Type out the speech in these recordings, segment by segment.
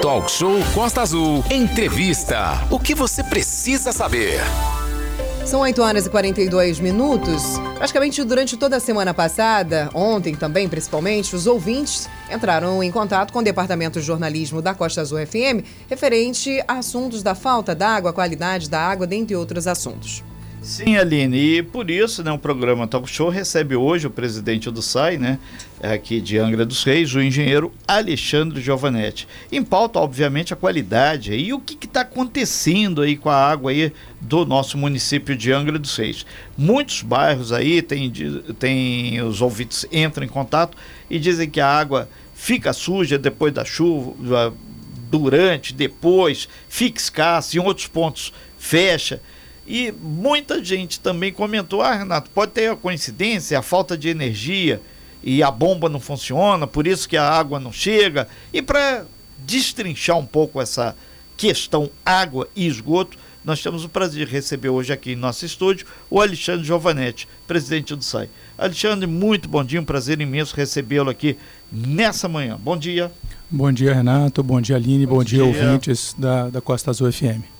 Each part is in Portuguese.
Talk Show Costa Azul. Entrevista. O que você precisa saber? São 8 horas e 42 minutos. Praticamente durante toda a semana passada, ontem também principalmente, os ouvintes entraram em contato com o Departamento de Jornalismo da Costa Azul FM referente a assuntos da falta d'água, qualidade da água, dentre outros assuntos. Sim, Aline, e por isso, né, o programa Talk Show recebe hoje o presidente do SAI, né, aqui de Angra dos Reis, o engenheiro Alexandre Giovanetti. Em pauta, obviamente, a qualidade e o que está acontecendo aí com a água aí do nosso município de Angra dos Reis. Muitos bairros aí, tem, tem os ouvintes entram em contato e dizem que a água fica suja depois da chuva, durante, depois, fica escassa, em outros pontos fecha. E muita gente também comentou: ah, Renato, pode ter a coincidência, a falta de energia e a bomba não funciona, por isso que a água não chega. E para destrinchar um pouco essa questão água e esgoto, nós temos o prazer de receber hoje aqui em nosso estúdio o Alexandre Giovanetti, presidente do SAI. Alexandre, muito bom dia, um prazer imenso recebê-lo aqui nessa manhã. Bom dia. Bom dia, Renato. Bom dia, Aline. Bom, bom dia, dia, ouvintes da, da Costa Azul FM.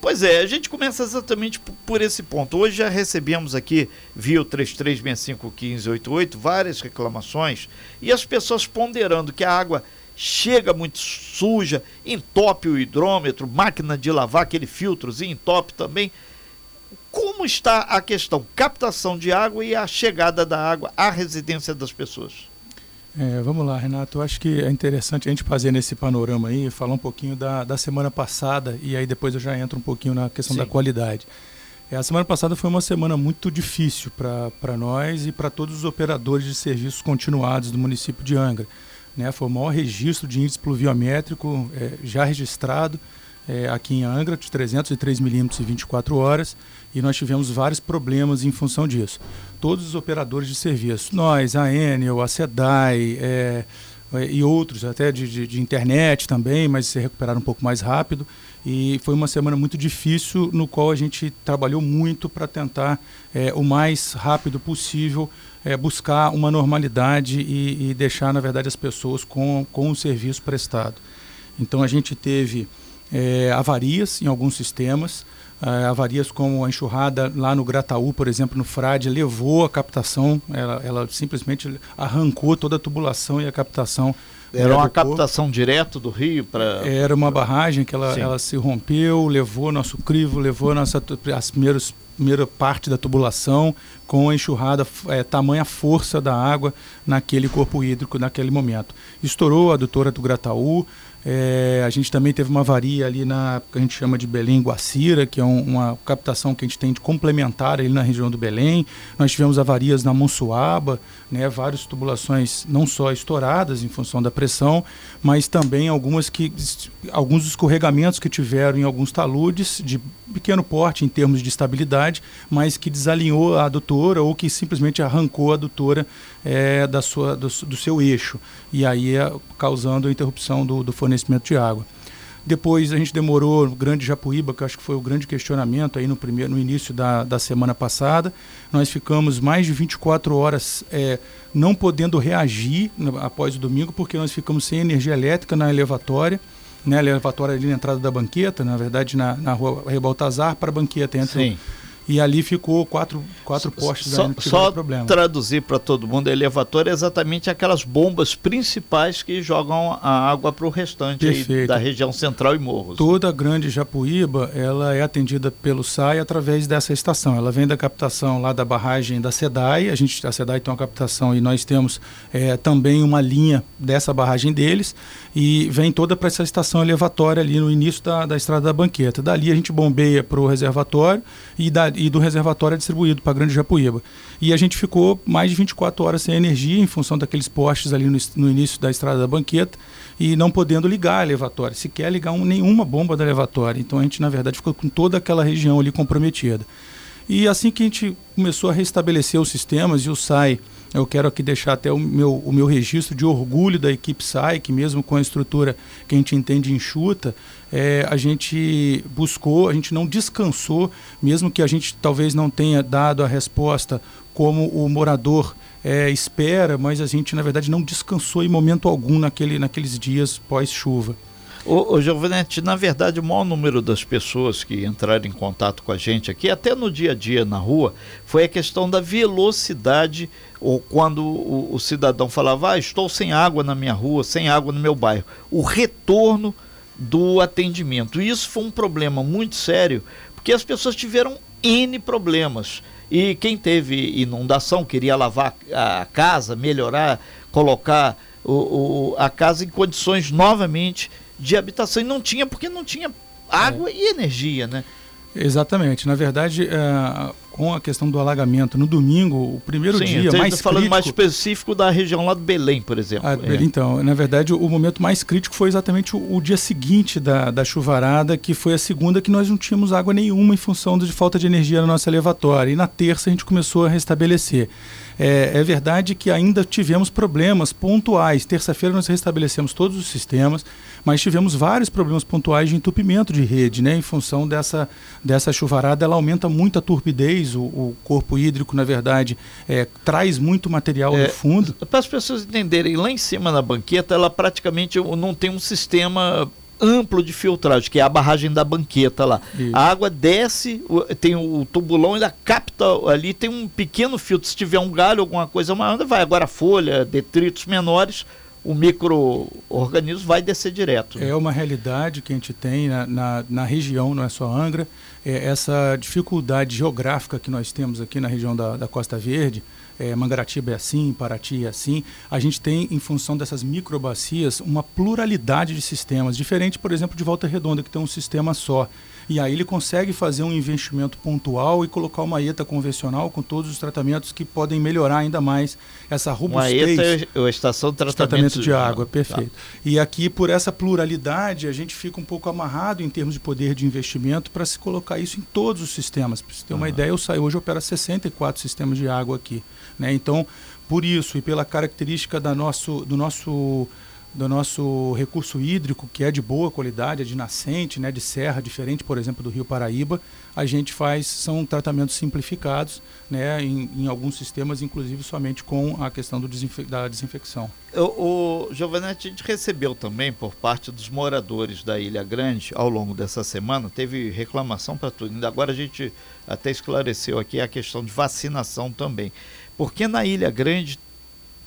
Pois é, a gente começa exatamente por esse ponto. Hoje já recebemos aqui, via o 33651588, várias reclamações e as pessoas ponderando que a água chega muito suja, entope o hidrômetro, máquina de lavar, aquele filtrozinho entope também. Como está a questão captação de água e a chegada da água à residência das pessoas? É, vamos lá, Renato. Eu acho que é interessante a gente fazer nesse panorama aí, falar um pouquinho da, da semana passada e aí depois eu já entro um pouquinho na questão Sim. da qualidade. É, a semana passada foi uma semana muito difícil para nós e para todos os operadores de serviços continuados do município de Angra. Né? Foi o maior registro de índice pluviométrico é, já registrado é, aqui em Angra, de 303 milímetros em 24 horas, e nós tivemos vários problemas em função disso. Todos os operadores de serviço, nós, a Enel, a SEDAI é, é, e outros, até de, de, de, internet também, mas se recuperaram um pouco mais rápido. E foi uma semana muito difícil, no qual a gente trabalhou muito para tentar, é, o mais rápido possível, é, buscar uma normalidade e, e, deixar, na verdade, as pessoas com, com o serviço prestado. Então a gente teve é, avarias em alguns sistemas, é, avarias como a enxurrada lá no Grataú, por exemplo, no Frade, levou a captação, ela, ela simplesmente arrancou toda a tubulação e a captação. Era uma captação direto do rio para. Era uma barragem que ela, ela se rompeu, levou nosso crivo, levou nossa as primeiras primeira parte da tubulação com a enxurrada, é, tamanha força da água naquele corpo hídrico naquele momento. Estourou a adutora do Grataú, é, a gente também teve uma avaria ali na que a gente chama de Belém Guacira, que é um, uma captação que a gente tem de complementar ali na região do Belém. Nós tivemos avarias na Monsuaba, né, várias tubulações não só estouradas em função da pressão, mas também algumas que alguns escorregamentos que tiveram em alguns taludes de pequeno porte em termos de estabilidade, mas que desalinhou a adutora ou que simplesmente arrancou a adutora é, da sua, do, do, seu eixo e aí é, causando a interrupção do, do fornecimento de água. Depois a gente demorou no Grande Japuíba, que acho que foi o grande questionamento aí no, primeiro, no início da, da semana passada. Nós ficamos mais de 24 horas é, não podendo reagir após o domingo, porque nós ficamos sem energia elétrica na elevatória. Né, elevatória ali na entrada da banqueta, na verdade na, na rua Rebaltazar para a banqueta. Entre Sim e ali ficou quatro, quatro postes só, só problema. traduzir para todo mundo, elevator é exatamente aquelas bombas principais que jogam a água para o restante da região central e morros. Toda a grande Japuíba ela é atendida pelo SAI através dessa estação. Ela vem da captação lá da barragem da SEDAI, a, gente, a SEDAI tem uma captação e nós temos é, também uma linha dessa barragem deles e vem toda para essa estação elevatória ali no início da, da estrada da banqueta. Dali a gente bombeia para o reservatório e, da, e do reservatório é distribuído para Grande Japuíba. E a gente ficou mais de 24 horas sem energia em função daqueles postes ali no, no início da estrada da banqueta e não podendo ligar a elevatória, sequer ligar um, nenhuma bomba da elevatória. Então a gente, na verdade, ficou com toda aquela região ali comprometida. E assim que a gente começou a restabelecer os sistemas e o SAI eu quero aqui deixar até o meu, o meu registro de orgulho da equipe SAI, que mesmo com a estrutura que a gente entende enxuta, é, a gente buscou, a gente não descansou, mesmo que a gente talvez não tenha dado a resposta como o morador é, espera, mas a gente na verdade não descansou em momento algum naquele, naqueles dias pós-chuva. Ô, ô Giovanetti, na verdade, o maior número das pessoas que entraram em contato com a gente aqui, até no dia a dia na rua, foi a questão da velocidade, ou quando o, o cidadão falava, ah, estou sem água na minha rua, sem água no meu bairro. O retorno do atendimento. Isso foi um problema muito sério, porque as pessoas tiveram N problemas. E quem teve inundação, queria lavar a casa, melhorar, colocar o, o, a casa em condições novamente de habitação. E não tinha, porque não tinha água é. e energia, né? Exatamente. Na verdade, é, com a questão do alagamento no domingo, o primeiro Sim, dia mais falando crítico... mais específico da região lá do Belém, por exemplo. Ah, é. Então, na verdade, o momento mais crítico foi exatamente o, o, dia seguinte da, da chuvarada, que foi a segunda que nós não tínhamos água nenhuma em função de falta de energia na nossa elevatória. E na terça a gente começou a restabelecer. É, é verdade que ainda tivemos problemas pontuais. Terça-feira nós restabelecemos todos os sistemas, mas tivemos vários problemas pontuais de entupimento de rede, né? Em função dessa, dessa chuvarada, ela aumenta muito a turbidez, o, o corpo hídrico, na verdade, é, traz muito material é, no fundo. Para as pessoas entenderem, lá em cima na banqueta, ela praticamente não tem um sistema amplo de filtragem, que é a barragem da banqueta lá. Isso. A água desce, tem o tubulão, ele capta ali, tem um pequeno filtro. Se tiver um galho, alguma coisa maior, vai. Agora folha, detritos menores, o microorganismo vai descer direto. Né? É uma realidade que a gente tem na, na, na região, não é só Angra, é essa dificuldade geográfica que nós temos aqui na região da, da Costa Verde, é, Mangaratiba é assim, Paraty é assim. A gente tem, em função dessas microbacias, uma pluralidade de sistemas, diferente, por exemplo, de Volta Redonda, que tem um sistema só. E aí ele consegue fazer um investimento pontual e colocar uma ETA convencional com todos os tratamentos que podem melhorar ainda mais essa robustez. Uma ETA é a estação de tratamento, tratamento de água, perfeito. Tá. E aqui, por essa pluralidade, a gente fica um pouco amarrado em termos de poder de investimento para se colocar isso em todos os sistemas. Para você ter uma uhum. ideia, eu saio hoje opera 64 sistemas de água aqui. Né? Então, por isso e pela característica da nosso, do nosso do nosso recurso hídrico, que é de boa qualidade, é de nascente, né, de serra, diferente, por exemplo, do Rio Paraíba, a gente faz, são tratamentos simplificados, né, em, em alguns sistemas, inclusive somente com a questão do desinfe da desinfecção. O, o a gente recebeu também por parte dos moradores da Ilha Grande, ao longo dessa semana, teve reclamação para tudo. Ainda agora a gente até esclareceu aqui a questão de vacinação também. Porque na Ilha Grande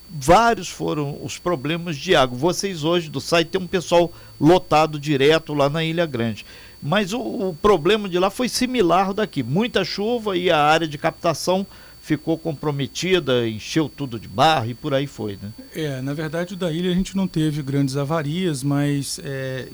vários foram os problemas de água. Vocês hoje do site tem um pessoal lotado direto lá na Ilha Grande. Mas o, o problema de lá foi similar ao daqui. Muita chuva e a área de captação ficou comprometida, encheu tudo de barro e por aí foi, né? É, na verdade o da ilha a gente não teve grandes avarias, mas é,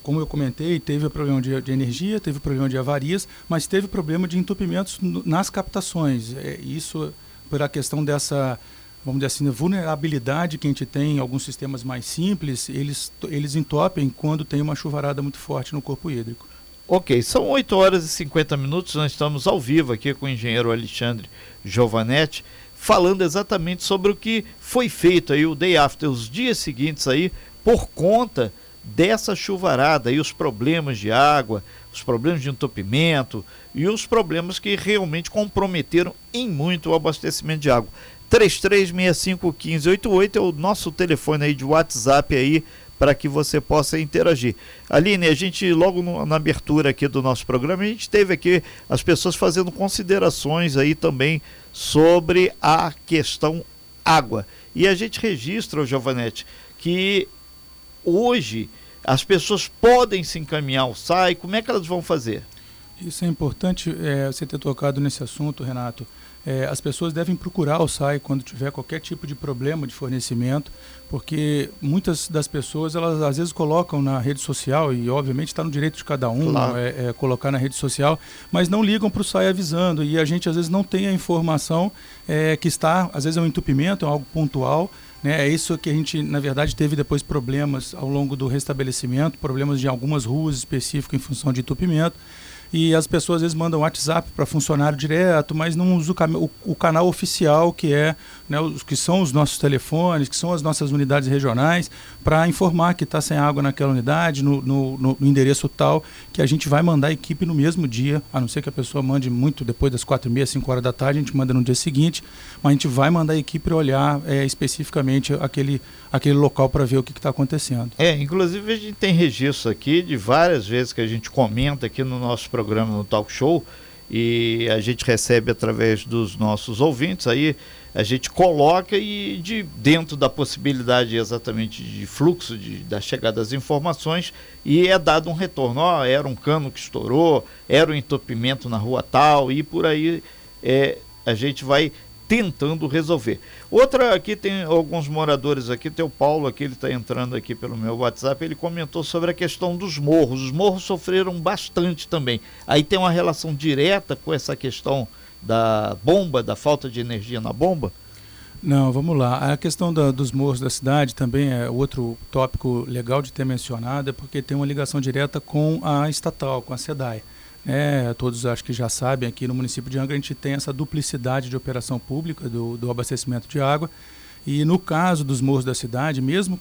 como eu comentei, teve problema de, de, energia, teve problema de avarias, mas teve problema de entupimentos nas captações. É, isso a questão dessa vamos dizer assim, vulnerabilidade que a gente tem em alguns sistemas mais simples, eles, eles entopem quando tem uma chuvarada muito forte no corpo hídrico. Ok, são 8 horas e 50 minutos, nós estamos ao vivo aqui com o engenheiro Alexandre Giovanetti, falando exatamente sobre o que foi feito aí o day after, os dias seguintes aí, por conta dessa chuvarada e os problemas de água, os problemas de entupimento e os problemas que realmente comprometeram em muito o abastecimento de água. 33651588 é o nosso telefone aí de WhatsApp aí para que você possa interagir. Aline, a gente logo no, na abertura aqui do nosso programa, a gente teve aqui as pessoas fazendo considerações aí também sobre a questão água. E a gente registra, Giovanetti, que hoje as pessoas podem se encaminhar ao SAI, como é que elas vão fazer? Isso é importante é, você ter tocado nesse assunto, Renato. É, as pessoas devem procurar o SAI quando tiver qualquer tipo de problema de fornecimento, porque muitas das pessoas, elas às vezes colocam na rede social, e obviamente está no direito de cada um claro. é, é, colocar na rede social, mas não ligam para o SAI avisando, e a gente às vezes não tem a informação é, que está, às vezes é um entupimento, é algo pontual, né? É isso que a gente, na verdade, teve depois problemas ao longo do restabelecimento, problemas de algumas ruas específicas em função de entupimento. E as pessoas às vezes mandam WhatsApp para funcionário direto, mas não usam o, o, canal oficial que é, né, os, que são os nossos telefones, que são as nossas unidades regionais, para informar que está sem água naquela unidade, no, no, no, endereço tal, que a gente vai mandar a equipe no mesmo dia, a não ser que a pessoa mande muito depois das quatro e meia, cinco horas da tarde, a gente manda no dia seguinte, mas a gente vai mandar a equipe olhar é, especificamente aquele, aquele local para ver o que está acontecendo. É, inclusive a gente tem registro aqui de várias vezes que a gente comenta aqui no nosso programa, no Talk Show, e a gente recebe através dos nossos ouvintes aí a gente coloca e de dentro da possibilidade exatamente de fluxo de, da chegada das informações e é dado um retorno. Ó, era um cano que estourou, era um entupimento na rua tal e por aí é, a gente vai tentando resolver. Outra aqui tem alguns moradores aqui, tem o Paulo aqui, ele está entrando aqui pelo meu WhatsApp, ele comentou sobre a questão dos morros. Os morros sofreram bastante também. Aí tem uma relação direta com essa questão da bomba, da falta de energia na bomba? Não, vamos lá. A questão da, dos morros da cidade também é outro tópico legal de ter mencionado, é porque tem uma ligação direta com a estatal, com a SEDAI. É, todos acho que já sabem, aqui no município de Angra a gente tem essa duplicidade de operação pública do, do abastecimento de água. E no caso dos morros da cidade, mesmo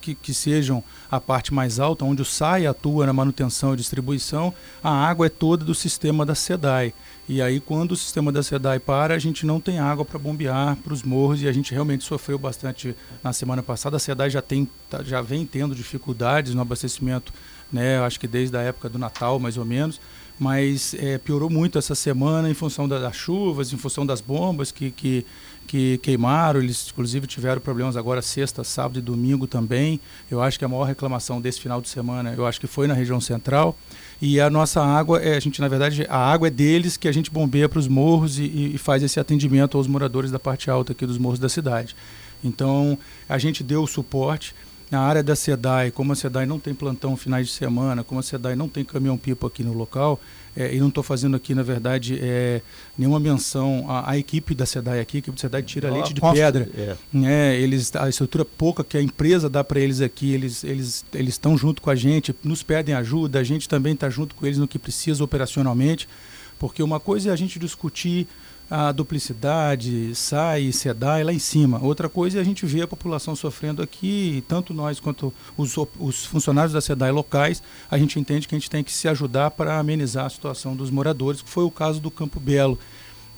que, que, sejam a parte mais alta, onde o SAI atua na manutenção e distribuição, a água é toda do sistema da SEDAI. E aí, quando o sistema da SEDAI para, a gente não tem água para bombear para os morros e a gente realmente sofreu bastante na semana passada. A SEDAI já, tem, tá, já vem tendo dificuldades no abastecimento, né, acho que desde a época do Natal, mais ou menos mas é, piorou muito essa semana em função da, das chuvas, em função das bombas que, que, que, queimaram. Eles, inclusive, tiveram problemas agora sexta, sábado e domingo também. Eu acho que a maior reclamação desse final de semana, eu acho que foi na região central. E a nossa água, é, a gente, na verdade, a água é deles que a gente bombeia para os morros e, e faz esse atendimento aos moradores da parte alta aqui dos morros da cidade. Então, a gente deu o suporte. Na área da SEDAI, como a SEDAI não tem plantão finais de semana, como a SEDAI não tem caminhão-pipa aqui no local, é, e não estou fazendo aqui, na verdade, é, nenhuma menção à, à, equipe da SEDAI aqui, a equipe da SEDAI tira leite de pedra. É. Né? Eles, a estrutura pouca que a empresa dá para eles aqui, eles eles eles estão junto com a gente, nos pedem ajuda, a gente também está junto com eles no que precisa operacionalmente, porque uma coisa é a gente discutir a duplicidade, SAI, SEDAI lá em cima. Outra coisa é a gente ver a população sofrendo aqui, tanto nós quanto os, os funcionários da SEDAI locais, a gente entende que a gente tem que se ajudar para amenizar a situação dos moradores, que foi o caso do Campo Belo.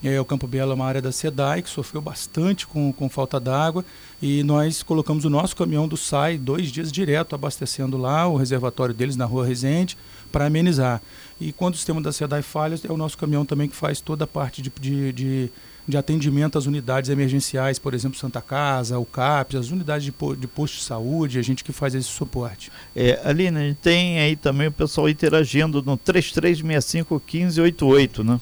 É, o Campo Belo é uma área da SEDAI que sofreu bastante com, com falta d'água e nós colocamos o nosso caminhão do SAI dois dias direto abastecendo lá o reservatório deles na rua Resende para amenizar. E quando o sistema da SEDAI falha, é o nosso caminhão também que faz toda a parte de, de, de, de atendimento às unidades emergenciais, por exemplo, Santa Casa, o CAPS, as unidades de, de posto de saúde, a gente que faz esse suporte. É, Aline, tem aí também o pessoal interagindo no 3365 1588, né?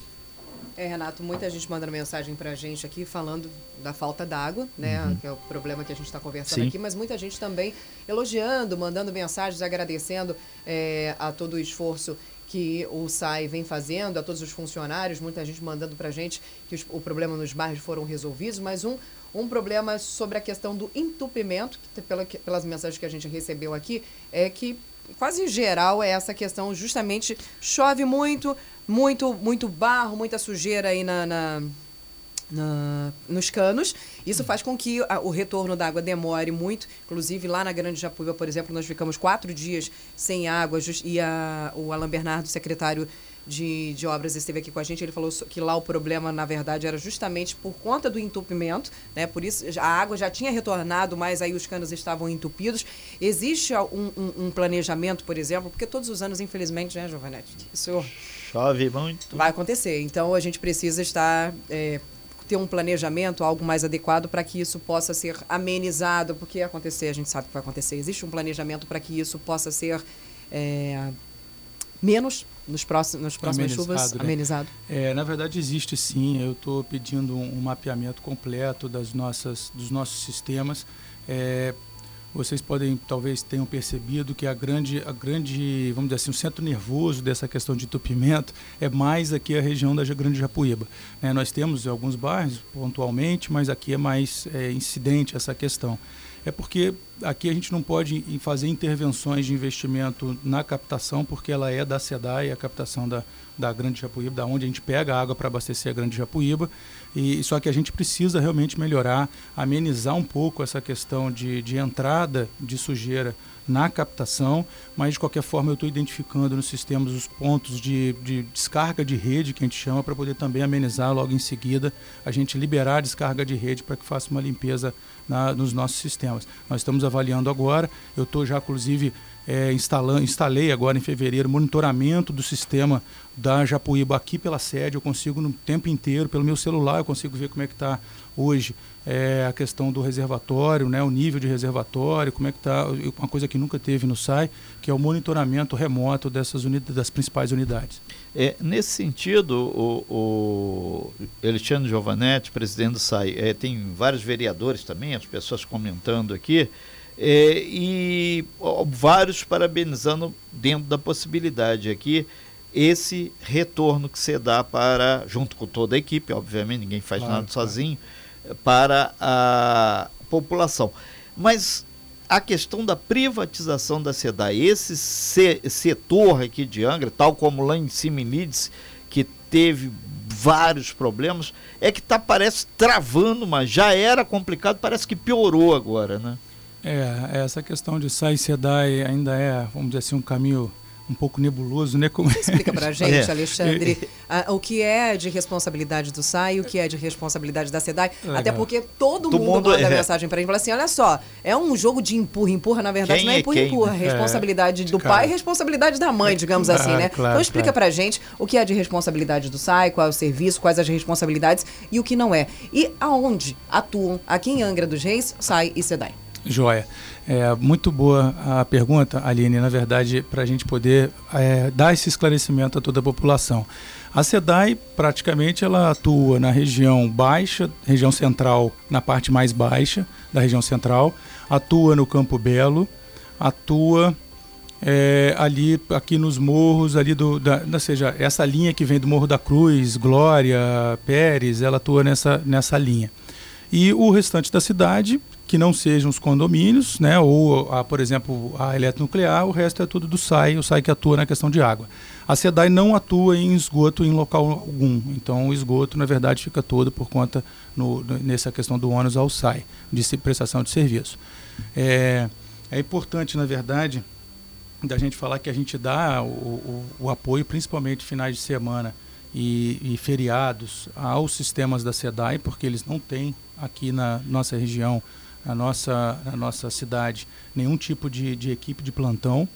É, Renato, muita gente mandando mensagem para a gente aqui falando da falta d'água, né? Uhum. Que é o problema que a gente está conversando Sim. aqui, mas muita gente também elogiando, mandando mensagens, agradecendo é, a todo o esforço que o SAI vem fazendo, a todos os funcionários, muita gente mandando para a gente que os, o problema nos bairros foram resolvidos, mas um, um problema sobre a questão do entupimento, que, pela, pelas mensagens que a gente recebeu aqui, é que quase geral é essa questão, justamente chove muito, muito, muito barro, muita sujeira aí na, na, na nos canos. Isso faz com que a, o retorno da água demore muito. Inclusive, lá na Grande Japuíba, por exemplo, nós ficamos quatro dias sem água e a, o Alan Bernardo, secretário de, de obras esteve aqui com a gente, ele falou que lá o problema, na verdade, era justamente por conta do entupimento, né? Por isso a água já tinha retornado, mas aí os canos estavam entupidos. Existe um, um, um planejamento, por exemplo, porque todos os anos, infelizmente, né, Giovanete? Isso chove muito. Vai acontecer. Então a gente precisa estar. É, ter um planejamento, algo mais adequado para que isso possa ser amenizado, porque acontecer, a gente sabe que vai acontecer. Existe um planejamento para que isso possa ser é, menos nos próximos, nas próximas amenizado, chuvas, né? amenizado? É, na verdade, existe sim. Eu estou pedindo um, um, mapeamento completo das nossas, dos nossos sistemas. É, vocês podem talvez tenham percebido que a grande, a grande, vamos dizer assim, o centro nervoso dessa questão de entupimento é mais aqui a região da Grande Japuíba. É, nós temos alguns bairros pontualmente, mas aqui é mais é, incidente essa questão. É porque aqui a gente não pode fazer intervenções de investimento na captação, porque ela é da SEDAI, a captação da, da Grande Japuíba, da onde a gente pega a água para abastecer a Grande Japuíba. E só que a gente precisa realmente melhorar, amenizar um pouco essa questão de, de entrada de sujeira na captação, mas de qualquer forma eu estou identificando nos sistemas os pontos de, de, descarga de rede, que a gente chama, para poder também amenizar logo em seguida, a gente liberar a descarga de rede para que faça uma limpeza na, nos nossos sistemas. Nós estamos avaliando agora, eu estou já inclusive é, instalei agora em fevereiro monitoramento do sistema da Japuíba aqui pela sede, eu consigo no tempo inteiro, pelo meu celular, eu consigo ver como é que está hoje é, a questão do reservatório, né, o nível de reservatório, como é que está, uma coisa que nunca teve no SAI, que é o monitoramento remoto dessas unidades, das principais unidades. É, nesse sentido, o, o Alexandre Giovanetti, presidente do SAI, é, tem vários vereadores também, as pessoas comentando aqui, é, e ó, vários parabenizando dentro da possibilidade aqui esse retorno que você dá para, junto com toda a equipe, obviamente, ninguém faz claro, nada sozinho, para a população. Mas a questão da privatização da SEDAI, esse setor aqui de Angra, tal como lá em Siminides, que teve vários problemas, é que está, parece, travando, mas já era complicado, parece que piorou agora, né? É, essa questão de SAI e SEDAI ainda é, vamos dizer assim, um caminho um pouco nebuloso, né? Como Explica para a gente, é. Alexandre, a, o que é de responsabilidade do SAI e o que é de responsabilidade da SEDAI. Legal. Até porque todo, todo mundo, mundo manda é. mensagem para a gente fala assim: olha só, é um jogo de empurra, empurra, na verdade, quem não é empurra, é empurra. Responsabilidade é. do claro. pai e responsabilidade da mãe, digamos assim, né? Claro, então explica claro. para a gente o que é de responsabilidade do SAI, qual é o serviço, quais as responsabilidades e o que não é. E aonde atuam aqui em Angra dos Reis, SAI e SEDAI. Joia. É, muito boa a pergunta, Aline, na verdade, para a gente poder é, dar esse esclarecimento a toda a população. A SEDAI, praticamente, ela atua na região baixa, região central, na parte mais baixa da região central, atua no Campo Belo, atua é, ali, aqui nos morros, ali do, da, ou seja, essa linha que vem do Morro da Cruz, Glória, Pérez, ela atua nessa, nessa linha. E o restante da cidade que não sejam os condomínios, né, ou, a, por exemplo, a eletronuclear, o resto é tudo do SAI, o SAI que atua na questão de água. A SEDAI não atua em esgoto em local algum, então o esgoto, na verdade, fica todo por conta, no, nessa questão do ônus ao SAI, de prestação de serviço. É, é importante, na verdade, da gente falar que a gente dá o, o, o apoio, principalmente finais de semana e, e feriados, aos sistemas da SEDAI, porque eles não têm aqui na nossa região na nossa, na nossa cidade nenhum tipo de, de equipe de plantão.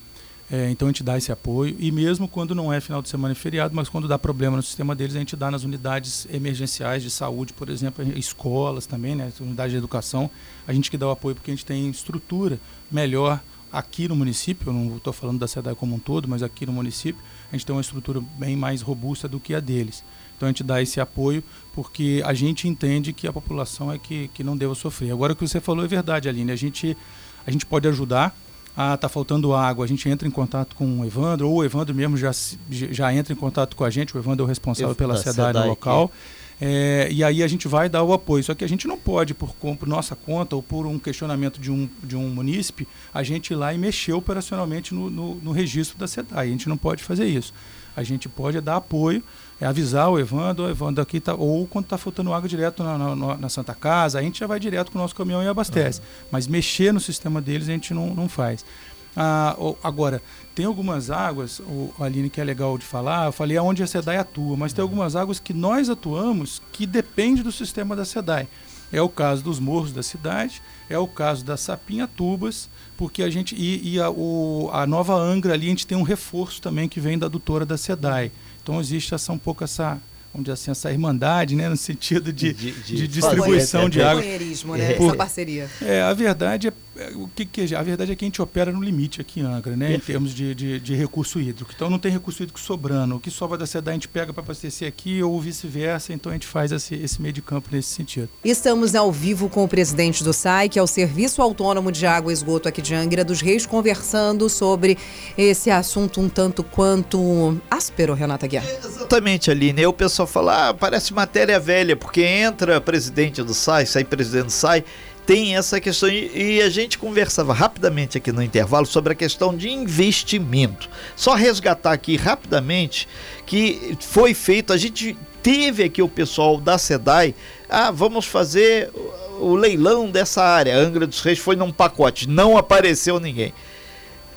É, então a gente dá esse apoio e mesmo quando não é final de semana e feriado, mas quando dá problema no sistema deles, a gente dá nas unidades emergenciais de saúde, por exemplo, escolas também, né, unidade de educação, a gente que dá o apoio porque a gente tem estrutura melhor aqui no município, eu não estou falando da SEDAI como um todo, mas aqui no município, a gente tem uma estrutura bem mais robusta do que a deles. Então a gente dá esse apoio porque a gente entende que a população é que, que não deva sofrer. Agora o que você falou é verdade, Aline. A gente, a gente pode ajudar. Ah, tá faltando água, a gente entra em contato com o Evandro, ou o Evandro mesmo já, já entra em contato com a gente, o Evandro é o responsável Eu, pela no local. É, e aí a gente vai dar o apoio. Só que a gente não pode, por, por, nossa conta ou por um questionamento de um, de um munícipe, a gente ir lá e mexer operacionalmente no, no, no registro da SEDAI. A gente não pode fazer isso. A gente pode dar apoio é avisar o Evandro, o Evandro aqui tá, ou quando está faltando água direto na, na, na, Santa Casa, a gente já vai direto com o nosso caminhão e abastece. Uhum. Mas mexer no sistema deles a gente não, não faz. Ah, agora, tem algumas águas, o Aline, que é legal de falar, eu falei aonde a SEDAI atua, mas tem algumas águas que nós atuamos que depende do sistema da SEDAI. É o caso dos morros da cidade, é o caso da Sapinha Tubas, porque a gente. E, e a, o, a nova Angra ali, a gente tem um reforço também que vem da adutora da SEDAI. Então existe essa um pouco essa vamos dizer assim, essa irmandade, né, no sentido de, de, de, de distribuição de água. né, essa parceria. É, a verdade é, é, o que, que a verdade é que a gente opera no limite aqui em Angra, né, em termos de, de, de, recurso hídrico. Então não tem recurso hídrico sobrando. O que sobra da SEDA a gente pega para abastecer aqui ou vice-versa. Então a gente faz esse, esse meio de campo nesse sentido. Estamos ao vivo com o presidente do SAI, que é o Serviço Autônomo de Água e Esgoto aqui de Angra dos Reis, conversando sobre esse assunto um tanto quanto áspero, Renata Guiar. Exatamente, Aline. Eu pessoal fala, ah, parece matéria velha, porque entra presidente do SAI, sai presidente do SAI, tem essa questão. E, a gente conversava rapidamente aqui no intervalo sobre a questão de investimento. Só resgatar aqui rapidamente que foi feito, a gente teve aqui o pessoal da SEDAI, ah, vamos fazer o leilão dessa área. Angra dos Reis foi num pacote, não apareceu ninguém.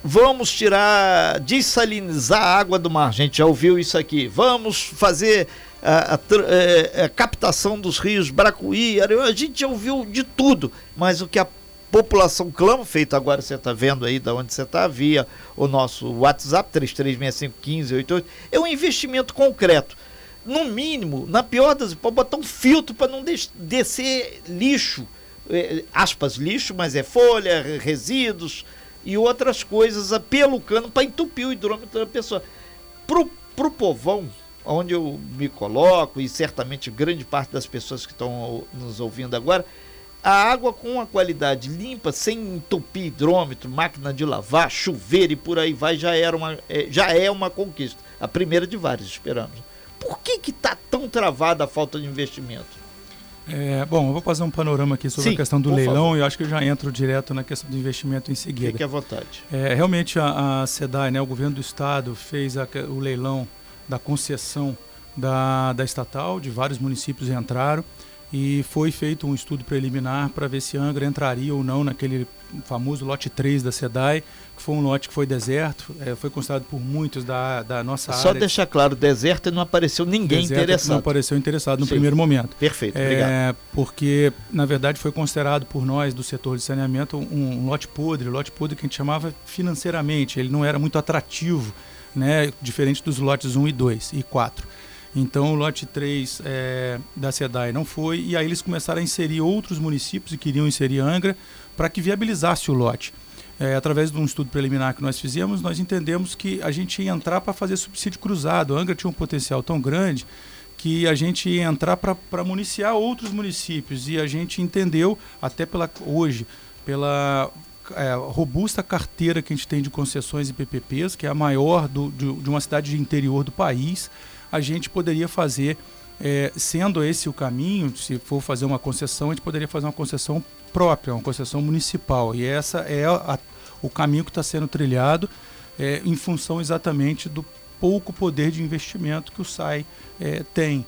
Vamos tirar, dessalinizar a água do mar. A gente já ouviu isso aqui. Vamos fazer a, a, a, é, a captação dos rios Bracuí, a gente já ouviu de tudo, mas o que a população clama, feito agora você está vendo aí da onde você está, via o nosso WhatsApp 33651588, é um investimento concreto. No mínimo, na pior das hipóteses, botar um filtro para não descer lixo, é, aspas, lixo, mas é folha, resíduos e outras coisas pelo cano para entupir o hidrômetro da pessoa. Pro, pro povão, onde eu me coloco, e certamente grande parte das pessoas que estão nos ouvindo agora, a água com uma qualidade limpa, sem entupir hidrômetro, máquina de lavar, chuveiro e por aí vai, já, era uma, é, já é uma conquista. A primeira de várias, esperamos. Por que está tão travada a falta de investimento? É, bom, eu vou fazer um panorama aqui sobre Sim, a questão do leilão favor. e eu acho que eu já entro direto na questão do investimento em seguida. Fique à vontade. É, realmente a, a SEDAI, né, o governo do estado, fez a, o leilão da concessão da, da estatal, de vários municípios entraram e foi feito um estudo preliminar para ver se Angra entraria ou não naquele famoso lote 3 da SEDAI, que foi um lote que foi deserto, é, foi considerado por muitos da, da nossa Só área. Só deixar claro, deserto e não apareceu ninguém deserto interessado. Não apareceu interessado no Sim. primeiro momento. Perfeito, é, obrigado. Porque, na verdade, foi considerado por nós do setor de saneamento um, um lote podre, lote podre que a gente chamava financeiramente, ele não era muito atrativo né, diferente dos lotes 1 e 2 e 4. Então o lote 3 é, da SEDAI não foi, e aí eles começaram a inserir outros municípios e queriam inserir Angra para que viabilizasse o lote. É, através de um estudo preliminar que nós fizemos, nós entendemos que a gente ia entrar para fazer subsídio cruzado. A Angra tinha um potencial tão grande que a gente ia entrar para municiar outros municípios e a gente entendeu, até pela hoje, pela é, robusta carteira que a gente tem de concessões e PPPs, que é a maior do, de, de uma cidade de interior do país, a gente poderia fazer, é, sendo esse o caminho, se for fazer uma concessão, a gente poderia fazer uma concessão própria, uma concessão municipal. E essa é a, o caminho que está sendo trilhado é, em função exatamente do pouco poder de investimento que o SAI é, tem.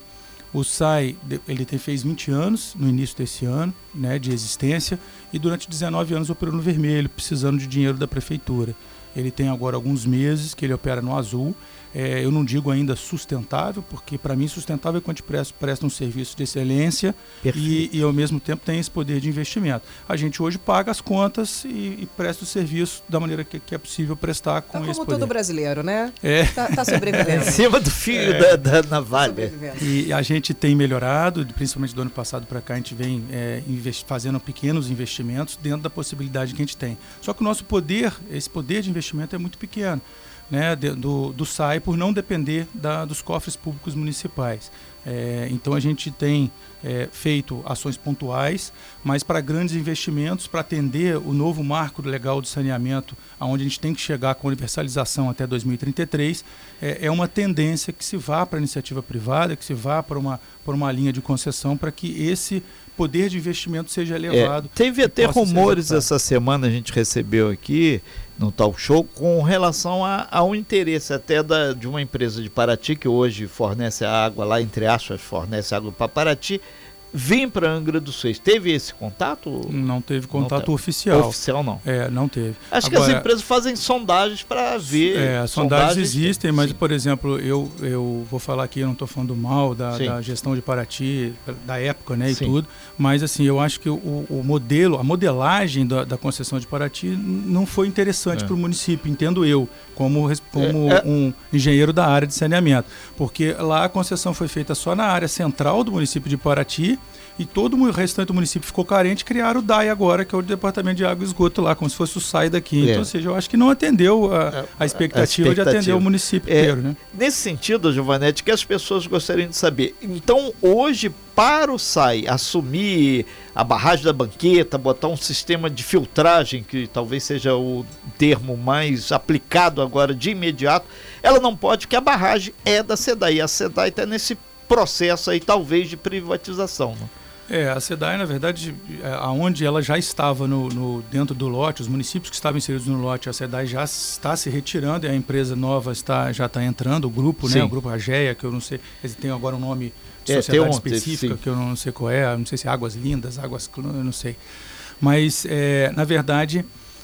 O SAI ele fez 20 anos no início desse ano né, de existência e durante 19 anos operou no vermelho, precisando de dinheiro da prefeitura. Ele tem agora alguns meses que ele opera no azul é, eu não digo ainda sustentável, porque para mim sustentável é quando a gente presta, presta um serviço de excelência e, e, ao mesmo tempo tem esse poder de investimento. A gente hoje paga as contas e, e presta o serviço da maneira que, que é possível prestar com tá esse como poder. todo brasileiro, né? É. Tá, tá sobrevivendo. em cima do fio é. da, da navalha. Tá e a gente tem melhorado, principalmente do ano passado para cá, a gente vem é, fazendo pequenos investimentos dentro da possibilidade que a gente tem. Só que o nosso poder, esse poder de investimento é muito pequeno né, do, do SAI por não depender da, dos cofres públicos municipais. É, então a gente tem é, feito ações pontuais, mas para grandes investimentos, para atender o novo marco legal de saneamento, aonde a gente tem que chegar com universalização até 2033, é, é uma tendência que se vá para a iniciativa privada, que se vá para uma, para uma linha de concessão, para que esse poder de investimento seja elevado. É, teve até rumores essa semana, a gente recebeu aqui, no talk show com relação a, ao interesse até da, de uma empresa de Paraty que hoje fornece a água lá entre aspas fornece água para Paraty vem para Angra dos Reis. Teve esse contato? Não teve contato não oficial. Oficial não. É, não teve. Acho Agora, que as empresas fazem sondagens para ver. É, as sondagens, sondagens existem, mas, sim. por exemplo, eu, eu vou falar aqui, eu não estou falando mal da, da, gestão de Paraty, da época né, e sim. tudo, mas assim, eu acho que o, o modelo, a modelagem da, da, concessão de Paraty não foi interessante é. para o município, entendo eu, como, como é, é, um engenheiro da área de saneamento. Porque lá a concessão foi feita só na área central do município de Paraty e todo o restante do município ficou carente, criaram o DAI agora, que é o Departamento de Água e Esgoto lá, como se fosse o SAI daqui. É. Então, ou seja, eu acho que não atendeu a, é, a, expectativa, a expectativa, de atender o município é, inteiro. Né? Nesse sentido, Giovanete, que as pessoas gostariam de saber. Então, hoje, para o SAI assumir a barragem da banqueta, botar um sistema de filtragem, que talvez seja o termo mais aplicado agora de imediato, ela não pode, porque a barragem é da SEDAI. A SEDAI está nesse processo aí, talvez, de privatização. Né? É, a SEDAI, na verdade, é, aonde ela já estava no, no, dentro do lote, os municípios que estavam inseridos no lote, a SEDAI já está se retirando e a empresa nova está, já está entrando, o grupo, né? O grupo Ageia, que eu não sei, eles têm agora um nome de é, sociedade um, específica, sim. que eu não sei qual é, não sei se é Águas Lindas, Águas eu não sei. Mas, é, na verdade,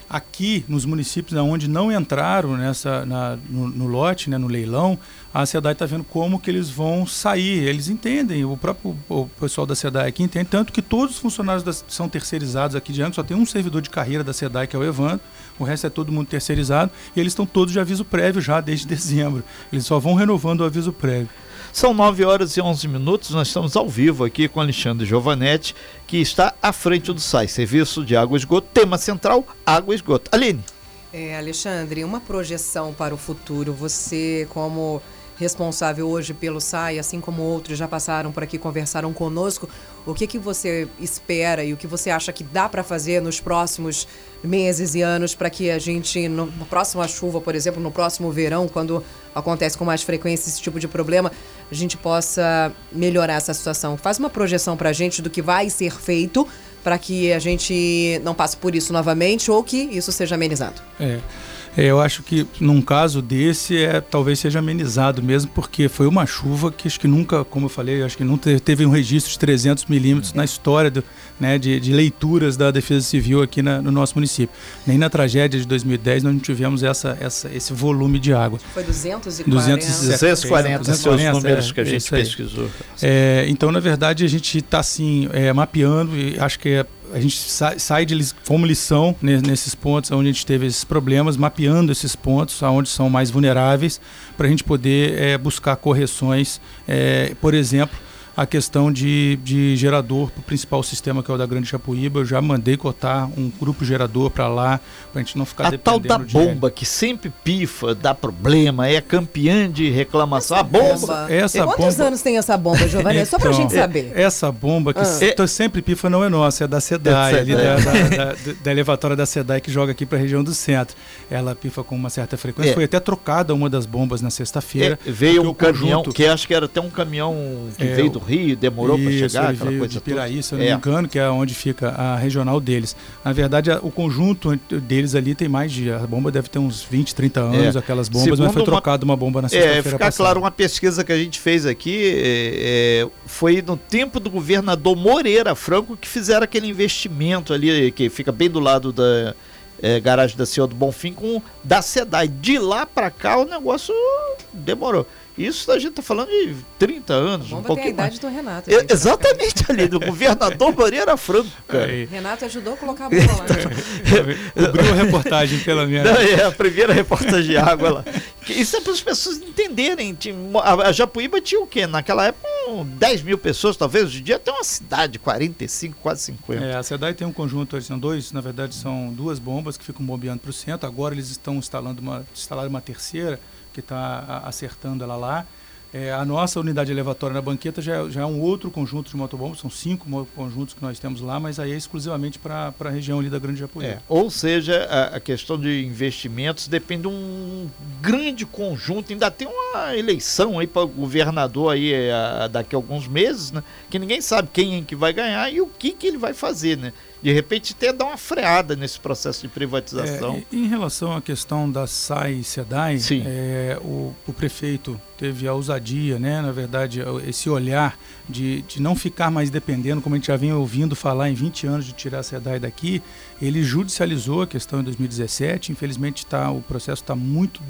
aqui nos municípios onde não entraram nessa, na, no, no, lote, né, no leilão, a SEDAI está vendo como que eles vão sair. Eles entendem, o próprio o pessoal da SEDAI aqui entende, tanto que todos os funcionários das, são terceirizados aqui de Angra, só tem um servidor de carreira da SEDAI, que é o Evandro, o resto é todo mundo terceirizado, e eles estão todos de aviso prévio já desde dezembro. Eles só vão renovando o aviso prévio. São 9 horas e 11 minutos, nós estamos ao vivo aqui com Alexandre Giovanetti, que está à frente do SAI, Serviço de Água e Esgoto, tema central, água e esgoto. Aline. É, Alexandre, uma projeção para o futuro, você como responsável hoje pelo SAI, assim como outros já passaram por aqui, conversaram conosco. O que, que você espera e o que você acha que dá para fazer nos próximos meses e anos para que a gente, no, na próxima chuva, por exemplo, no próximo verão, quando acontece com mais frequência esse tipo de problema, a gente possa melhorar essa situação? Faz uma projeção para a gente do que vai ser feito para que a gente não passe por isso novamente ou que isso seja amenizado. É. É, eu acho que num caso desse é talvez seja amenizado mesmo, porque foi uma chuva que acho que nunca, como eu falei, acho que teve, teve um registro de 300 milímetros na história do, né, de, de, leituras da Defesa Civil aqui na, no nosso município. Nem na tragédia de 2010 nós não tivemos essa, essa, esse volume de água. Foi 240. 240, 240 são os números é, que a gente pesquisou. É, então, na verdade, a gente está assim, é, mapeando e acho que é a gente sai, sai de como lição nesses pontos onde a gente teve esses problemas, mapeando esses pontos aonde são mais vulneráveis, para a gente poder é, buscar correções, é, por exemplo, a questão de, de gerador para o principal sistema que é o da Grande Chapuíba. Eu já mandei cotar um grupo gerador para lá, para a gente não ficar a dependendo tal da de bomba que sempre pifa, dá problema, é campeã de reclamação. Essa a bomba. Essa Quantos bomba... anos tem essa bomba, Giovanni? Então, Só para a gente saber. Essa bomba que ah. sempre pifa não é nossa, é da SEDAI, é ali da, da, da, da, elevatória da SEDAI que joga aqui para a região do centro. Ela pifa com uma certa frequência. É. Foi até trocada uma das bombas na sexta-feira. É, veio um caminhão, conjunto... que acho que era até um caminhão que é, veio do Rio, demorou para chegar, aquela coisa de Piraí, se eu não é. me engano, que é onde fica a regional deles. Na verdade, o conjunto deles ali tem mais de. A bomba deve ter uns 20, 30 anos, é. aquelas bombas, Segundo mas foi trocada uma, uma bomba na é, sexta-feira. É, ficar passada. claro, uma pesquisa que a gente fez aqui é, é, foi no tempo do governador Moreira Franco que fizeram aquele investimento ali, que fica bem do lado da. É, garagem da Senhor do Bonfim com da SEDAI. De lá para cá o negócio demorou. Isso a gente está falando de 30 anos, um pouquinho a idade mais. do Renato. É, exatamente ali, do governador Moreira Franco. Renato ajudou a colocar a bola lá. Cobriu a reportagem, pelo menos. Não, é a primeira reportagem de água lá. Isso é para as pessoas entenderem. A Japuíba tinha o quê? Naquela época, 10 mil pessoas, talvez. Hoje em dia tem uma cidade, 45, quase 50. É, a cidade tem um conjunto, são dois, na verdade, são duas bombas que ficam bombeando para o centro. Agora eles estão instalando uma, instalaram uma terceira que está acertando ela lá. É, a nossa unidade elevatória na banqueta já, é, já é um outro conjunto de motobombas, são cinco conjuntos que nós temos lá, mas aí é exclusivamente para a região ali da Grande Japuí. É, ou seja, a, a, questão de investimentos depende de um grande conjunto, ainda tem uma eleição aí para governador aí é, a, daqui a alguns meses, né, que ninguém sabe quem é que vai ganhar e o que, que ele vai fazer, né? De repente até dar uma freada nesse processo de privatização. É, em relação à questão da SAI e SEDAI, é, o, o, prefeito teve a ousadia, né, na verdade, esse olhar de, de não ficar mais dependendo, como a gente já vinha ouvindo falar em 20 anos de tirar a SEDAI daqui, ele judicializou a questão em 2017, infelizmente tá, o processo está muito,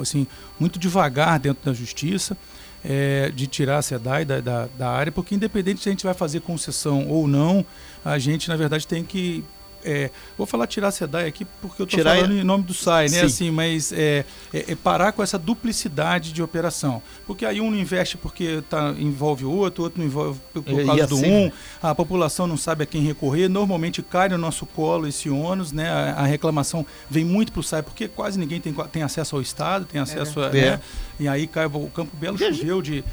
assim, muito devagar dentro da justiça, é, de tirar a SEDAI da, da, da área, porque independente se a gente vai fazer concessão ou não, a gente, na verdade, tem que é, vou falar tirar a SEDAI aqui porque eu estou falando em nome do SAI, né? Assim, mas é, é, é, parar com essa duplicidade de operação. Porque aí um não investe porque tá, envolve o outro, o outro não envolve por, por causa assim, do um, a população não sabe a quem recorrer, normalmente cai no nosso colo esse ônus, né? A, a reclamação vem muito para o SAI, porque quase ninguém tem, tem acesso ao Estado, tem acesso a. Né? É. E aí o Campo Belo choveu de.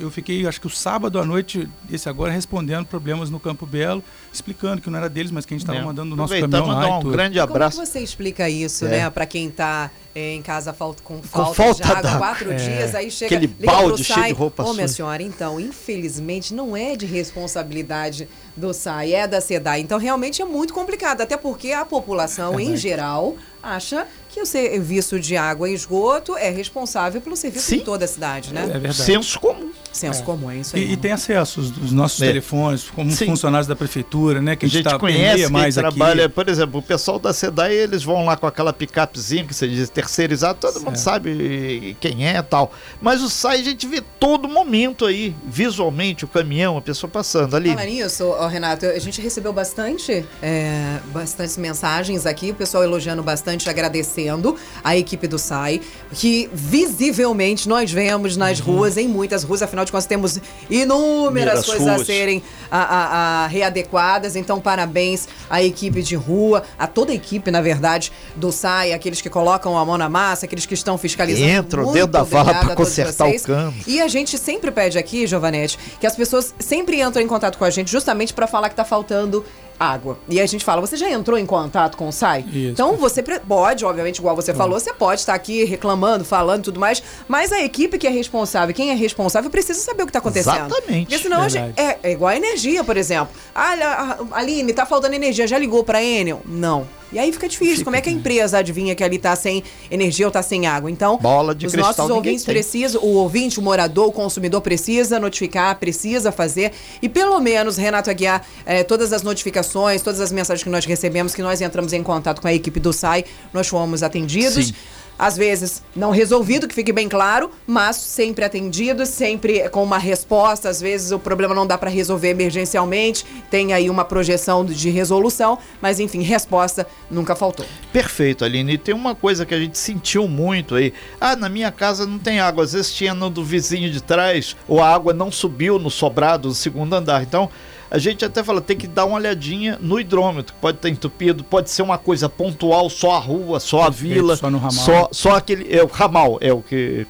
Eu fiquei, acho que o sábado à noite, esse agora, respondendo problemas no Campo Belo, explicando que não era deles, mas que a gente estava mandando mandando o nosso caminhão mandar um grande abraço. Como você explica isso, é. né, para quem está em casa falta, com falta, com falta de água, da... quatro é. dias, aí chega aquele balde cheio de roupa Ô, minha senhora, então, infelizmente, não é de responsabilidade do SAI, é da SEDAI. Então, realmente é muito complicado, até porque a população, é em geral, acha que o serviço de água e esgoto é responsável pelo serviço Sim. de toda a cidade, né? É verdade. Senso comum. Senso é. comum, é isso aí. E, e tem acesso os nossos é. telefones, como Sim. funcionários da prefeitura, né? Que a gente, a gente tá conhece, mais trabalha, aqui. por exemplo, o pessoal da SEDAI, eles vão lá com aquela picapezinha que você diz terceirizado, todo certo. mundo sabe quem é e tal. Mas o SAI a gente vê todo momento aí, visualmente, o caminhão, a pessoa passando ali. Fala nisso, oh, Renato, a gente recebeu bastante, é, bastantes mensagens aqui, o pessoal elogiando bastante, agradecendo a equipe do SAI, que visivelmente nós vemos nas uhum. ruas, em muitas ruas, afinal de contas temos inúmeras coisas ruas. a serem a, a, a readequadas, então parabéns à equipe de rua, a toda a equipe, na verdade, do SAI, aqueles que colocam a mão na massa, aqueles que estão fiscalizando. Entram dentro da vala para consertar o cano. E a gente sempre pede aqui, Giovanete, que as pessoas sempre entrem em contato com a gente justamente para falar que está faltando água. E a gente fala, você já entrou em contato com o SAI? Isso. Então você pode, obviamente, igual você falou, você pode estar aqui reclamando, falando e tudo mais, mas a equipe que é responsável, quem é responsável, precisa saber o que está acontecendo. Exatamente. Porque senão gente, é, é, igual a energia, por exemplo. Ah, Aline, tá faltando energia, já ligou para Enel? Não. E aí fica difícil. Fica, Como é que a empresa adivinha que ali tá sem energia ou tá sem água? Então, Bola de os cristal, nossos ouvintes precisam, o ouvinte, o morador, o consumidor precisa notificar, precisa fazer. E pelo menos, Renato Aguiar, eh, todas as notificações, todas as mensagens que nós recebemos, que nós entramos em contato com a equipe do SAI, nós fomos atendidos. Sim às vezes não resolvido, que fique bem claro, mas sempre atendido, sempre com uma resposta. Às vezes o problema não dá para resolver emergencialmente, tem aí uma projeção de resolução, mas enfim, resposta nunca faltou. Perfeito, Aline. E tem uma coisa que a gente sentiu muito aí. Ah, na minha casa não tem água. Às vezes tinha no do vizinho de trás, ou a água não subiu no sobrado do segundo andar. Então, a gente até fala, tem que dar uma olhadinha no hidrômetro, pode estar entupido, pode ser uma coisa pontual, só a rua, só a vila, só no ramal. Só, só aquele, é o ramal, é o que...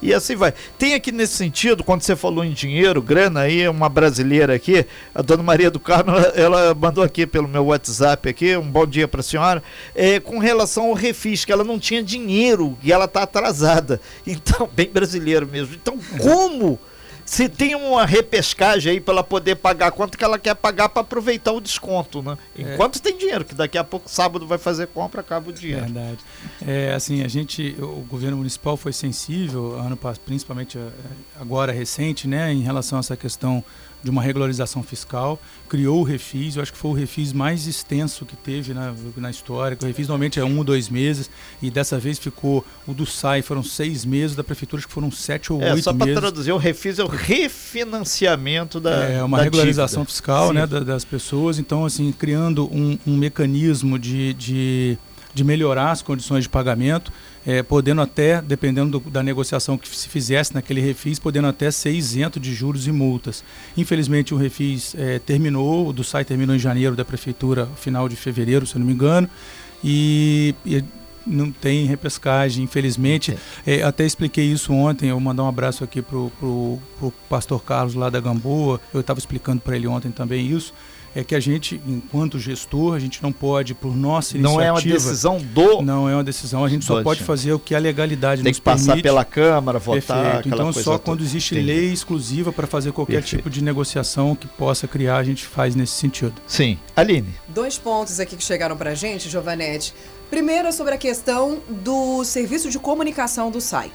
E assim vai. Tem aqui nesse sentido, quando você falou em dinheiro, grana aí, uma brasileira aqui, a dona Maria do Carmo, ela mandou aqui pelo meu WhatsApp aqui, um bom dia para a senhora, é, com relação ao refis, que ela não tinha dinheiro e ela está atrasada. Então, bem brasileiro mesmo. Então, como se tem uma repescagem aí para ela poder pagar quanto que ela quer pagar para aproveitar o desconto, né? É. Enquanto é. tem dinheiro, que daqui a pouco sábado vai fazer compra, acaba o dinheiro. Verdade. É, assim, a gente, o governo municipal foi sensível, ano principalmente é, agora recente, né, em relação a essa questão de uma regularização fiscal, criou o refis, eu acho que foi o refis mais extenso que teve na, na história, o refis normalmente é um ou dois meses, e dessa vez ficou, o do SAI foram seis meses, da prefeitura acho que foram sete ou é, oito só meses. Só para traduzir, o refis é o refinanciamento da É, uma da regularização dívida. fiscal né, das pessoas, então assim, criando um, um mecanismo de, de, de melhorar as condições de pagamento, é, podendo até, dependendo do, da negociação que se fizesse naquele refis, podendo até ser isento de juros e multas. Infelizmente o refis é, terminou, o do SAI terminou em janeiro da prefeitura, final de fevereiro, se eu não me engano, e, e não tem repescagem, infelizmente. É, até expliquei isso ontem, eu mandar um abraço aqui para o pastor Carlos lá da Gamboa, eu estava explicando para ele ontem também isso é que a gente, enquanto gestor, a gente não pode, por nossa iniciativa... Não é uma decisão do... Não é uma decisão, a gente só pode fazer o que a legalidade Tem nos permite. Tem que passar pela Câmara, votar, Perfeito. Então, só quando existe Entendi. lei exclusiva para fazer qualquer Perfeito. tipo de negociação que possa criar, a gente faz nesse sentido. Sim. Aline. Dois pontos aqui que chegaram para a gente, Giovanetti. Primeiro é sobre a questão do serviço de comunicação do SAI.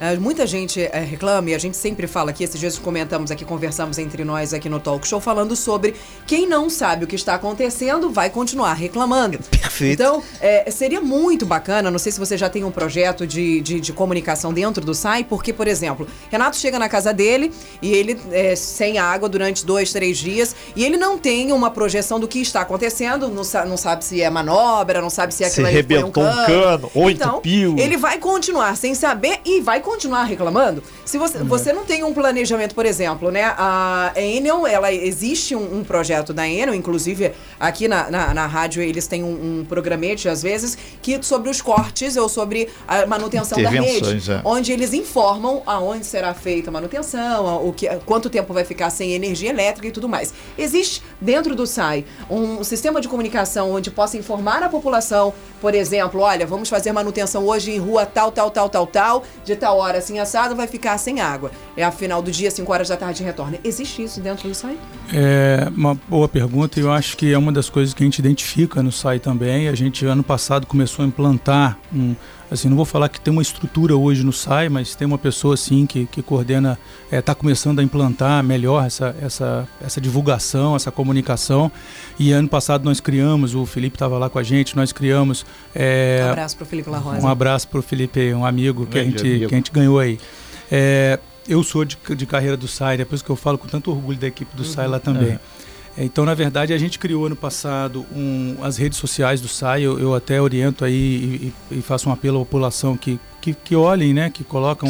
Uh, muita gente uh, reclama, e a gente sempre fala aqui, esses dias comentamos aqui, conversamos entre nós aqui no Talk Show, falando sobre quem não sabe o que está acontecendo vai continuar reclamando. Perfeito. Então, é, seria muito bacana, não sei se você já tem um projeto de, de, de, comunicação dentro do SAI, porque, por exemplo, Renato chega na casa dele e ele é sem água durante dois, três dias, e ele não tem uma projeção do que está acontecendo, não, sa não sabe se é manobra, não sabe se é aquilo se ali um cano, um cano ou então, entupiu. Ele vai continuar sem saber e vai continuar reclamando? Se você, uhum. você não tem um planejamento, por exemplo, né? A Enel, ela existe um, um projeto da Enel, inclusive aqui na, na, na rádio eles têm um, um, programete, às vezes, que sobre os cortes ou sobre a manutenção da rede. É. Onde eles informam aonde será feita a manutenção, o que, quanto tempo vai ficar sem energia elétrica e tudo mais. Existe dentro do SAI um sistema de comunicação onde possa informar a população, por exemplo, olha, vamos fazer manutenção hoje em rua tal, tal, tal, tal, tal, de tal hora assim assado, vai ficar sem água. É a final do dia, 5 horas da tarde retorna. Existe isso dentro do SAI? É uma boa pergunta e eu acho que é uma das coisas que a gente identifica no SAI também. A gente ano passado começou a implantar um assim, não vou falar que tem uma estrutura hoje no SAI, mas tem uma pessoa assim que, que coordena, está é, tá começando a implantar melhor essa, essa, essa divulgação, essa comunicação. E ano passado nós criamos, o Felipe estava lá com a gente, nós criamos. É, um abraço para o Felipe La Rosa. Um abraço para o Felipe, um amigo que a, gente, que a gente ganhou aí. É, eu sou de, de carreira do SAI, depois que eu falo com tanto orgulho da equipe do uhum. SAI lá também. É. Então, na verdade, a gente criou ano passado um, as redes sociais do SAI. Eu, eu até oriento aí e, e, faço um apelo à população que, que, que olhem, né? Que colocam.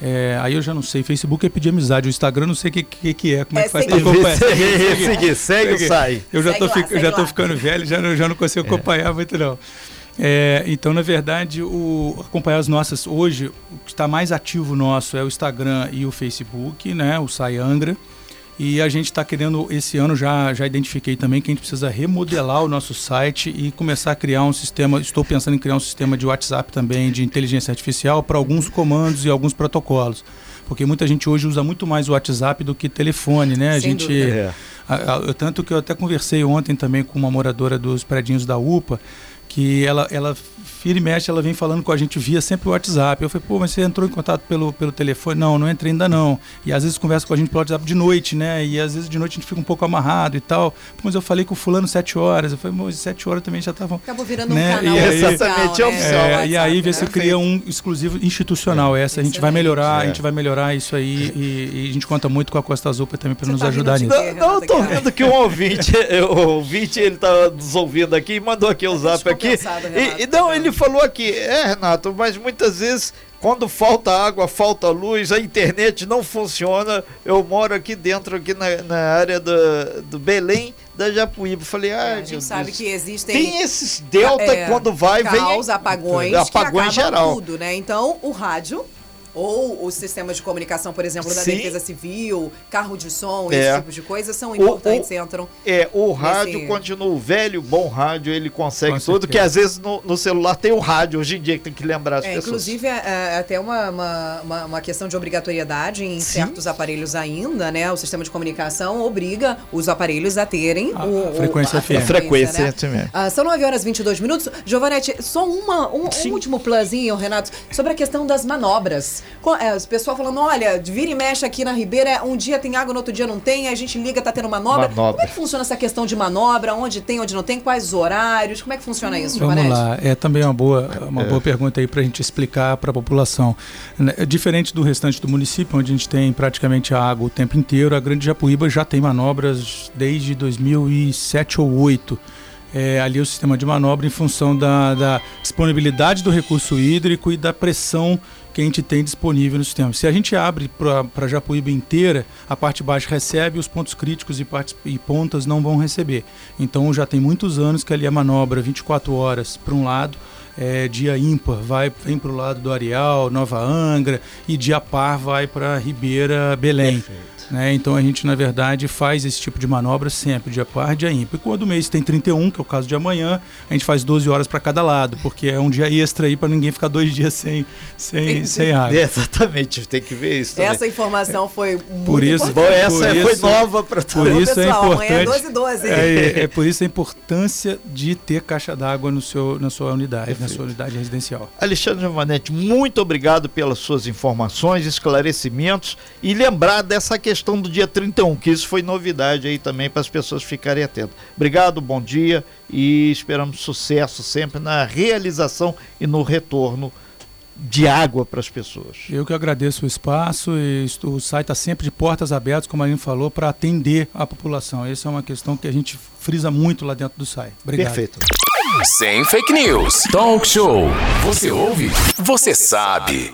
É, aí eu já não sei, Facebook é pedir amizade, o Instagram não sei o que, que, que, é, como é, é que faz para acompanhar. Segue, segue o SAI. Eu já estou tô ficando velho, já não, já não consigo é. acompanhar muito não. É, então, na verdade, o, acompanhar as nossas. Hoje, o que está mais ativo nosso é o Instagram e o Facebook, né? O SAI Angra. E a gente está querendo, esse ano já, já identifiquei também que a gente precisa remodelar o nosso site e começar a criar um sistema. Estou pensando em criar um sistema de WhatsApp também, de inteligência artificial, para alguns comandos e alguns protocolos. Porque muita gente hoje usa muito mais o WhatsApp do que telefone, né? A Sem gente. É. A, a, tanto que eu até conversei ontem também com uma moradora dos predinhos da UPA, que ela, ela vira e mexe, ela vem falando com a gente via sempre o WhatsApp. Eu falei, pô, mas você entrou em contato pelo, pelo telefone? Não, não entrei ainda não. E às vezes conversa com a gente pelo WhatsApp de noite, né? E às vezes de noite a gente fica um pouco amarrado e tal. Mas eu falei com o fulano sete horas. Eu falei, mas sete horas também já estavam. Acabou virando né? um canal e aí, exatamente, né? É, e aí vê se né? cria um exclusivo institucional. É, Essa a gente vai melhorar, é. a gente vai melhorar isso aí. E, e, a gente conta muito com a Costa Azul também para nos tá ajudar nisso. Não, não, eu tô vendo que um ouvinte, o ouvinte, ele tá nos ouvindo aqui e mandou aqui o zap aqui. E, e não, ele falou aqui, é, Renato, mas muitas vezes quando falta água, falta luz, a internet não funciona. Eu moro aqui dentro, aqui na, na área do, do Belém, da Japuíba. Falei, ah, a gente sabe Deus. que existem. Tem esses delta é, quando vai, caos, vem. apagões, apagões geral. tudo, né? Então, o rádio ou os sistemas de comunicação, por exemplo, da Sim. Defesa Civil, carro de som, é. esse tipo de coisa, são importantes, o, o, entram. É, o rádio nesse... continua, o velho, bom rádio, ele consegue Com tudo, que às vezes no, no, celular tem o rádio, hoje em dia que tem que lembrar as é, pessoas. Inclusive, é, é até uma, uma, uma, questão de obrigatoriedade em Sim. certos aparelhos ainda, né? O sistema de comunicação obriga os aparelhos a terem a, o, frequência, a, a frequência, frequência né? Ah, são 9 horas e 22 minutos. Giovanetti, só uma, um, um último plazinho, Renato, sobre a questão das manobras. É, o pessoal falando, olha, vira e mexe aqui na Ribeira, um dia tem água, no outro dia não tem, a gente liga, tá tendo manobra. manobra. Como é que funciona essa questão de manobra? Onde tem, onde não tem? Quais os horários? Como é que funciona isso, Vamos lá, é também uma boa, uma é. boa pergunta aí para a gente explicar para a população. Né, é diferente do restante do município, onde a gente tem praticamente a água o tempo inteiro, a Grande Japuíba já tem manobras desde 2007 ou 2008 é, ali o sistema de manobra em função da, da, disponibilidade do recurso hídrico e da pressão que a gente tem disponível no sistema. Se a gente abre para Japuíba inteira, a parte baixa recebe, os pontos críticos e, partes, e pontas não vão receber. Então já tem muitos anos que ali a manobra 24 horas para um lado, é, dia ímpar vai vem para o lado do Areal, Nova Angra e dia par vai para Ribeira, Belém. Perfeito. Né? Então a gente, na verdade, faz esse tipo de manobra sempre, dia par, dia ímpar. E quando o mês tem 31, que é o caso de amanhã, a gente faz 12 horas para cada lado, porque é um dia extra aí para ninguém ficar dois dias sem, sem, sem água. É, exatamente, tem que ver isso. Também. Essa informação foi muito por isso, Bom, essa por foi isso, nova para todos. Por isso é pessoal, é importante. Amanhã é 12 12. É, é, por isso a importância de ter caixa d'água no seu, na sua unidade, Perfeito. na sua unidade residencial. Alexandre Giovanetti, muito obrigado pelas suas informações, esclarecimentos e lembrar dessa questão questão do dia 31, que isso foi novidade aí também para as pessoas ficarem atentas. Obrigado, bom dia e esperamos sucesso sempre na realização e no retorno de água para as pessoas. Eu que agradeço o espaço e o site está sempre de portas abertas, como a Aline falou, para atender a população. Essa é uma questão que a gente frisa muito lá dentro do site. Obrigado. Perfeito. Sem fake news. Talk show. Você ouve? Você sabe.